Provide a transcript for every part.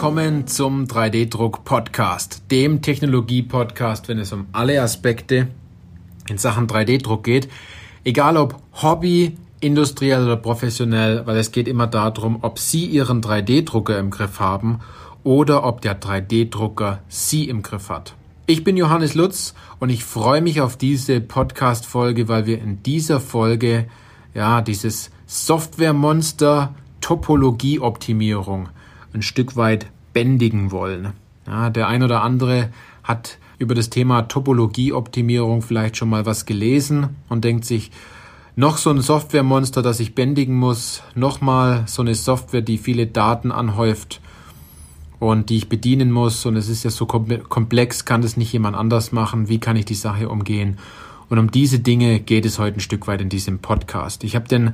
Willkommen zum 3D-Druck-Podcast, dem Technologie-Podcast, wenn es um alle Aspekte in Sachen 3D-Druck geht. Egal ob Hobby, industriell oder professionell, weil es geht immer darum, ob Sie Ihren 3D-Drucker im Griff haben oder ob der 3D-Drucker Sie im Griff hat. Ich bin Johannes Lutz und ich freue mich auf diese Podcast-Folge, weil wir in dieser Folge ja dieses Software-Monster Topologie-Optimierung ein Stück weit bändigen wollen. Ja, der ein oder andere hat über das Thema Topologie-Optimierung vielleicht schon mal was gelesen und denkt sich, noch so ein Softwaremonster, das ich bändigen muss, nochmal so eine Software, die viele Daten anhäuft und die ich bedienen muss und es ist ja so komplex, kann das nicht jemand anders machen, wie kann ich die Sache umgehen? Und um diese Dinge geht es heute ein Stück weit in diesem Podcast. Ich habe denn,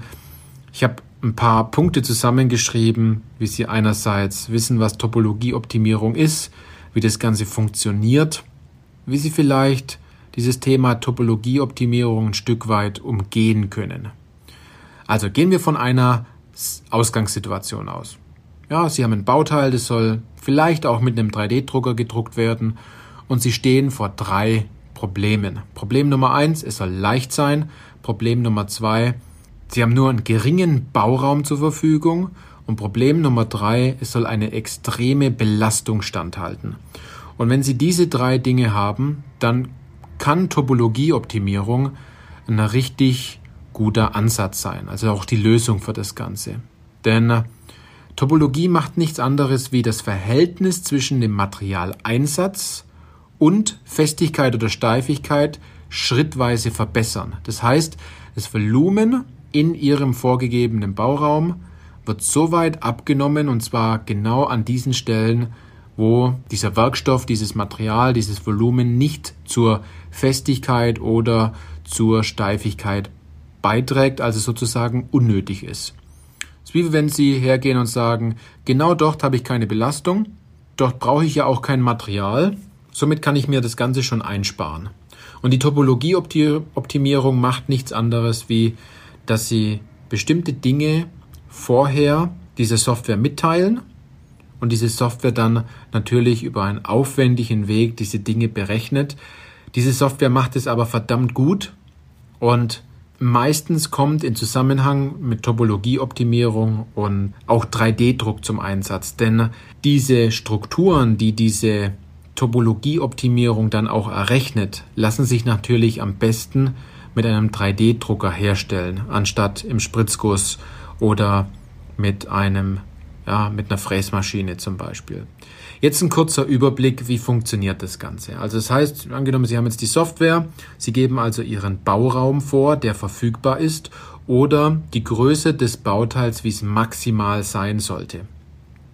ich habe ein paar Punkte zusammengeschrieben, wie Sie einerseits wissen, was Topologieoptimierung ist, wie das Ganze funktioniert, wie Sie vielleicht dieses Thema Topologieoptimierung ein Stück weit umgehen können. Also gehen wir von einer Ausgangssituation aus. Ja, Sie haben ein Bauteil, das soll vielleicht auch mit einem 3D-Drucker gedruckt werden und Sie stehen vor drei Problemen. Problem Nummer eins, es soll leicht sein. Problem Nummer zwei, Sie haben nur einen geringen Bauraum zur Verfügung. Und Problem Nummer drei, es soll eine extreme Belastung standhalten. Und wenn Sie diese drei Dinge haben, dann kann Topologieoptimierung ein richtig guter Ansatz sein, also auch die Lösung für das Ganze. Denn äh, Topologie macht nichts anderes wie das Verhältnis zwischen dem Materialeinsatz und Festigkeit oder Steifigkeit schrittweise verbessern. Das heißt, das Volumen in ihrem vorgegebenen Bauraum wird so weit abgenommen und zwar genau an diesen Stellen, wo dieser Werkstoff, dieses Material, dieses Volumen nicht zur Festigkeit oder zur Steifigkeit beiträgt, also sozusagen unnötig ist. Es ist wie wenn Sie hergehen und sagen, genau dort habe ich keine Belastung, dort brauche ich ja auch kein Material, somit kann ich mir das Ganze schon einsparen. Und die Topologieoptimierung macht nichts anderes wie, dass Sie bestimmte Dinge vorher dieser Software mitteilen und diese Software dann natürlich über einen aufwendigen Weg diese Dinge berechnet. Diese Software macht es aber verdammt gut und meistens kommt in Zusammenhang mit Topologieoptimierung und auch 3D-Druck zum Einsatz, denn diese Strukturen, die diese Topologieoptimierung dann auch errechnet, lassen sich natürlich am besten mit einem 3D-Drucker herstellen, anstatt im Spritzguss oder mit einem ja, mit einer Fräsmaschine zum Beispiel. Jetzt ein kurzer Überblick, wie funktioniert das Ganze. Also das heißt, angenommen, Sie haben jetzt die Software, Sie geben also Ihren Bauraum vor, der verfügbar ist, oder die Größe des Bauteils, wie es maximal sein sollte.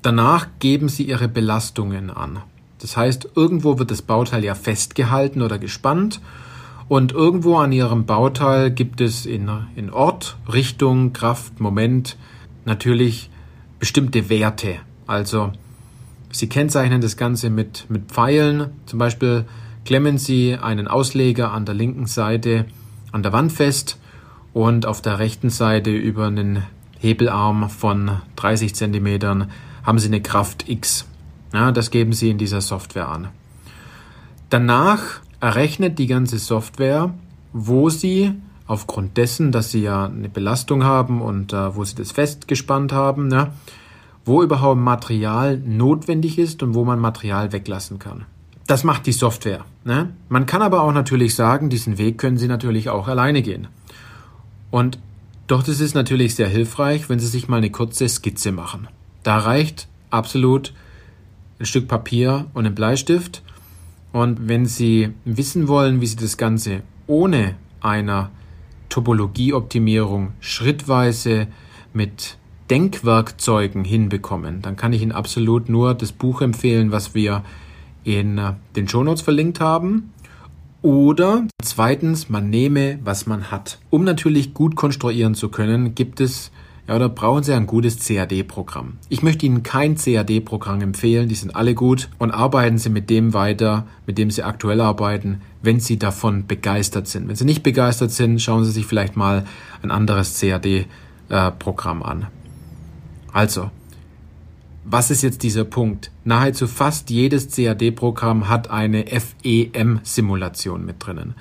Danach geben Sie Ihre Belastungen an. Das heißt, irgendwo wird das Bauteil ja festgehalten oder gespannt und irgendwo an Ihrem Bauteil gibt es in, in Ort, Richtung, Kraft, Moment natürlich bestimmte Werte. Also Sie kennzeichnen das Ganze mit, mit Pfeilen. Zum Beispiel klemmen Sie einen Ausleger an der linken Seite an der Wand fest und auf der rechten Seite über einen Hebelarm von 30 cm haben Sie eine Kraft X. Ja, das geben Sie in dieser Software an. Danach errechnet die ganze Software, wo Sie aufgrund dessen, dass sie ja eine Belastung haben und äh, wo sie das festgespannt haben, ne, wo überhaupt Material notwendig ist und wo man Material weglassen kann. Das macht die Software. Ne? Man kann aber auch natürlich sagen, diesen Weg können Sie natürlich auch alleine gehen. Und doch das ist natürlich sehr hilfreich, wenn Sie sich mal eine kurze Skizze machen. Da reicht absolut ein Stück Papier und ein Bleistift. Und wenn Sie wissen wollen, wie Sie das Ganze ohne einer Topologieoptimierung schrittweise mit Denkwerkzeugen hinbekommen, dann kann ich Ihnen absolut nur das Buch empfehlen, was wir in äh, den Shownotes verlinkt haben. Oder zweitens, man nehme, was man hat. Um natürlich gut konstruieren zu können, gibt es ja, oder brauchen Sie ein gutes CAD-Programm. Ich möchte Ihnen kein CAD-Programm empfehlen, die sind alle gut und arbeiten Sie mit dem weiter, mit dem Sie aktuell arbeiten, wenn Sie davon begeistert sind. Wenn Sie nicht begeistert sind, schauen Sie sich vielleicht mal ein anderes CAD-Programm an. Also, was ist jetzt dieser Punkt? Nahezu fast jedes CAD-Programm hat eine FEM-Simulation mit drinnen.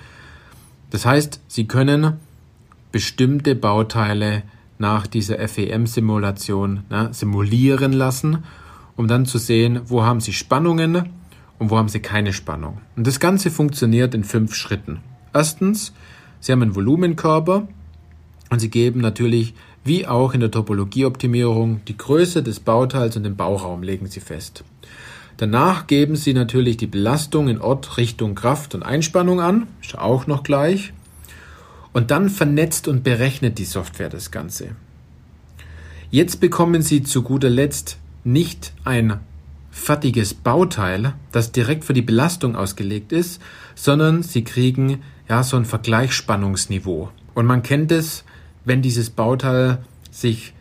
Das heißt, Sie können bestimmte Bauteile nach dieser FEM-Simulation ne, simulieren lassen, um dann zu sehen, wo haben Sie Spannungen und wo haben Sie keine Spannung. Und das Ganze funktioniert in fünf Schritten. Erstens, Sie haben einen Volumenkörper und Sie geben natürlich wie auch in der Topologieoptimierung die Größe des Bauteils und den Bauraum legen Sie fest. Danach geben Sie natürlich die Belastung in Ort, Richtung, Kraft und Einspannung an, ist auch noch gleich. Und dann vernetzt und berechnet die Software das Ganze. Jetzt bekommen Sie zu guter Letzt nicht ein fertiges Bauteil, das direkt für die Belastung ausgelegt ist, sondern Sie kriegen ja so ein Vergleichsspannungsniveau. Und man kennt es, wenn dieses Bauteil sich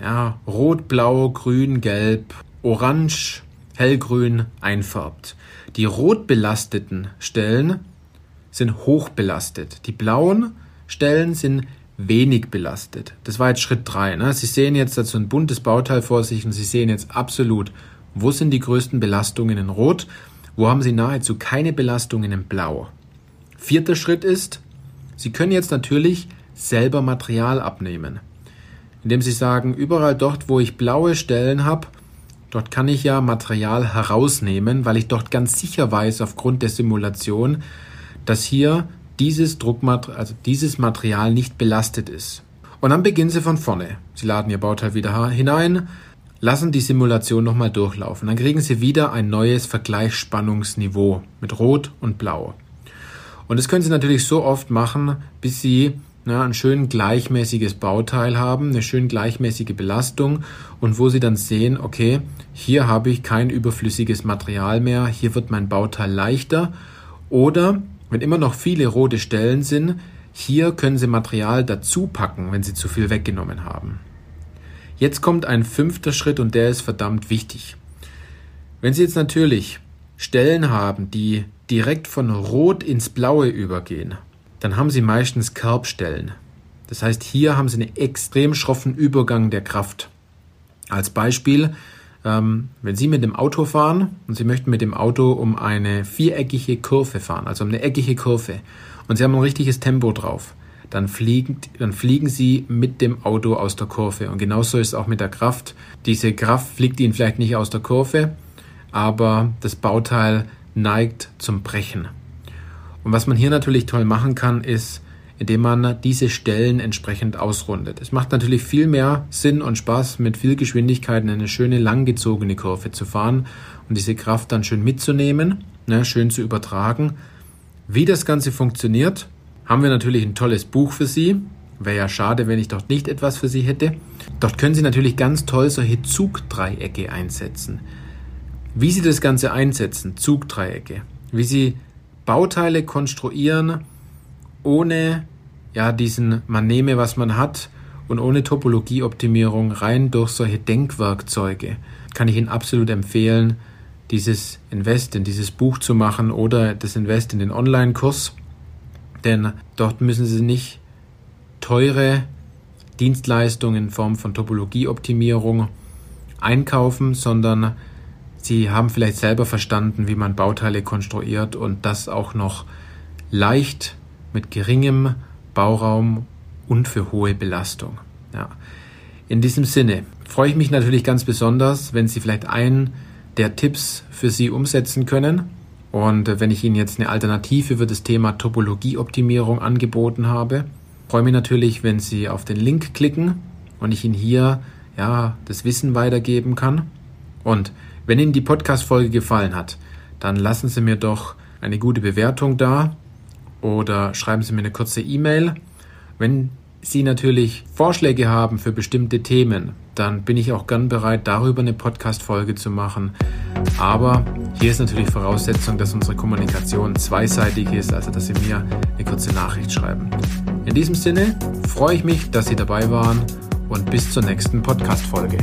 ja, rot, blau, grün, gelb, orange, hellgrün einfärbt. Die rot belasteten Stellen sind hoch belastet. Die blauen Stellen sind wenig belastet. Das war jetzt Schritt drei. Ne? Sie sehen jetzt dazu ein buntes Bauteil vor sich und Sie sehen jetzt absolut, wo sind die größten Belastungen in Rot, wo haben Sie nahezu keine Belastungen in Blau. Vierter Schritt ist, Sie können jetzt natürlich selber Material abnehmen. Indem Sie sagen, überall dort, wo ich blaue Stellen habe, dort kann ich ja Material herausnehmen, weil ich dort ganz sicher weiß aufgrund der Simulation, dass hier dieses Druckmaterial, also dieses Material nicht belastet ist. Und dann beginnen Sie von vorne. Sie laden Ihr Bauteil wieder hinein, lassen die Simulation nochmal durchlaufen. Dann kriegen Sie wieder ein neues Vergleichsspannungsniveau mit Rot und Blau. Und das können Sie natürlich so oft machen, bis Sie ja, ein schön gleichmäßiges Bauteil haben, eine schön gleichmäßige Belastung und wo Sie dann sehen, okay, hier habe ich kein überflüssiges Material mehr, hier wird mein Bauteil leichter oder wenn immer noch viele rote Stellen sind, hier können Sie Material dazu packen, wenn Sie zu viel weggenommen haben. Jetzt kommt ein fünfter Schritt und der ist verdammt wichtig. Wenn Sie jetzt natürlich Stellen haben, die direkt von Rot ins Blaue übergehen, dann haben Sie meistens Kerbstellen. Das heißt, hier haben Sie einen extrem schroffen Übergang der Kraft. Als Beispiel, ähm, wenn Sie mit dem Auto fahren und Sie möchten mit dem Auto um eine viereckige Kurve fahren, also um eine eckige Kurve, und Sie haben ein richtiges Tempo drauf, dann fliegen, dann fliegen Sie mit dem Auto aus der Kurve. Und genauso ist es auch mit der Kraft. Diese Kraft fliegt Ihnen vielleicht nicht aus der Kurve, aber das Bauteil neigt zum Brechen. Und was man hier natürlich toll machen kann, ist, indem man diese Stellen entsprechend ausrundet. Es macht natürlich viel mehr Sinn und Spaß, mit viel Geschwindigkeit in eine schöne langgezogene Kurve zu fahren und diese Kraft dann schön mitzunehmen, ne, schön zu übertragen. Wie das Ganze funktioniert, haben wir natürlich ein tolles Buch für Sie. Wäre ja schade, wenn ich dort nicht etwas für Sie hätte. Dort können Sie natürlich ganz toll solche Zugdreiecke einsetzen. Wie Sie das Ganze einsetzen, Zugdreiecke, wie Sie Bauteile konstruieren, ohne ja diesen, man nehme, was man hat und ohne Topologieoptimierung rein durch solche Denkwerkzeuge kann ich Ihnen absolut empfehlen, dieses Invest in dieses Buch zu machen oder das Invest in den Online-Kurs, denn dort müssen Sie nicht teure Dienstleistungen in Form von Topologieoptimierung einkaufen, sondern Sie haben vielleicht selber verstanden, wie man Bauteile konstruiert und das auch noch leicht mit geringem Bauraum und für hohe Belastung. Ja. In diesem Sinne freue ich mich natürlich ganz besonders, wenn Sie vielleicht einen der Tipps für Sie umsetzen können. Und wenn ich Ihnen jetzt eine Alternative für das Thema Topologieoptimierung angeboten habe, freue mich natürlich, wenn Sie auf den Link klicken und ich Ihnen hier ja das Wissen weitergeben kann. Und wenn Ihnen die Podcast-Folge gefallen hat, dann lassen Sie mir doch eine gute Bewertung da oder schreiben Sie mir eine kurze E-Mail. Wenn Sie natürlich Vorschläge haben für bestimmte Themen, dann bin ich auch gern bereit, darüber eine Podcast-Folge zu machen. Aber hier ist natürlich Voraussetzung, dass unsere Kommunikation zweiseitig ist, also dass Sie mir eine kurze Nachricht schreiben. In diesem Sinne freue ich mich, dass Sie dabei waren und bis zur nächsten Podcast-Folge.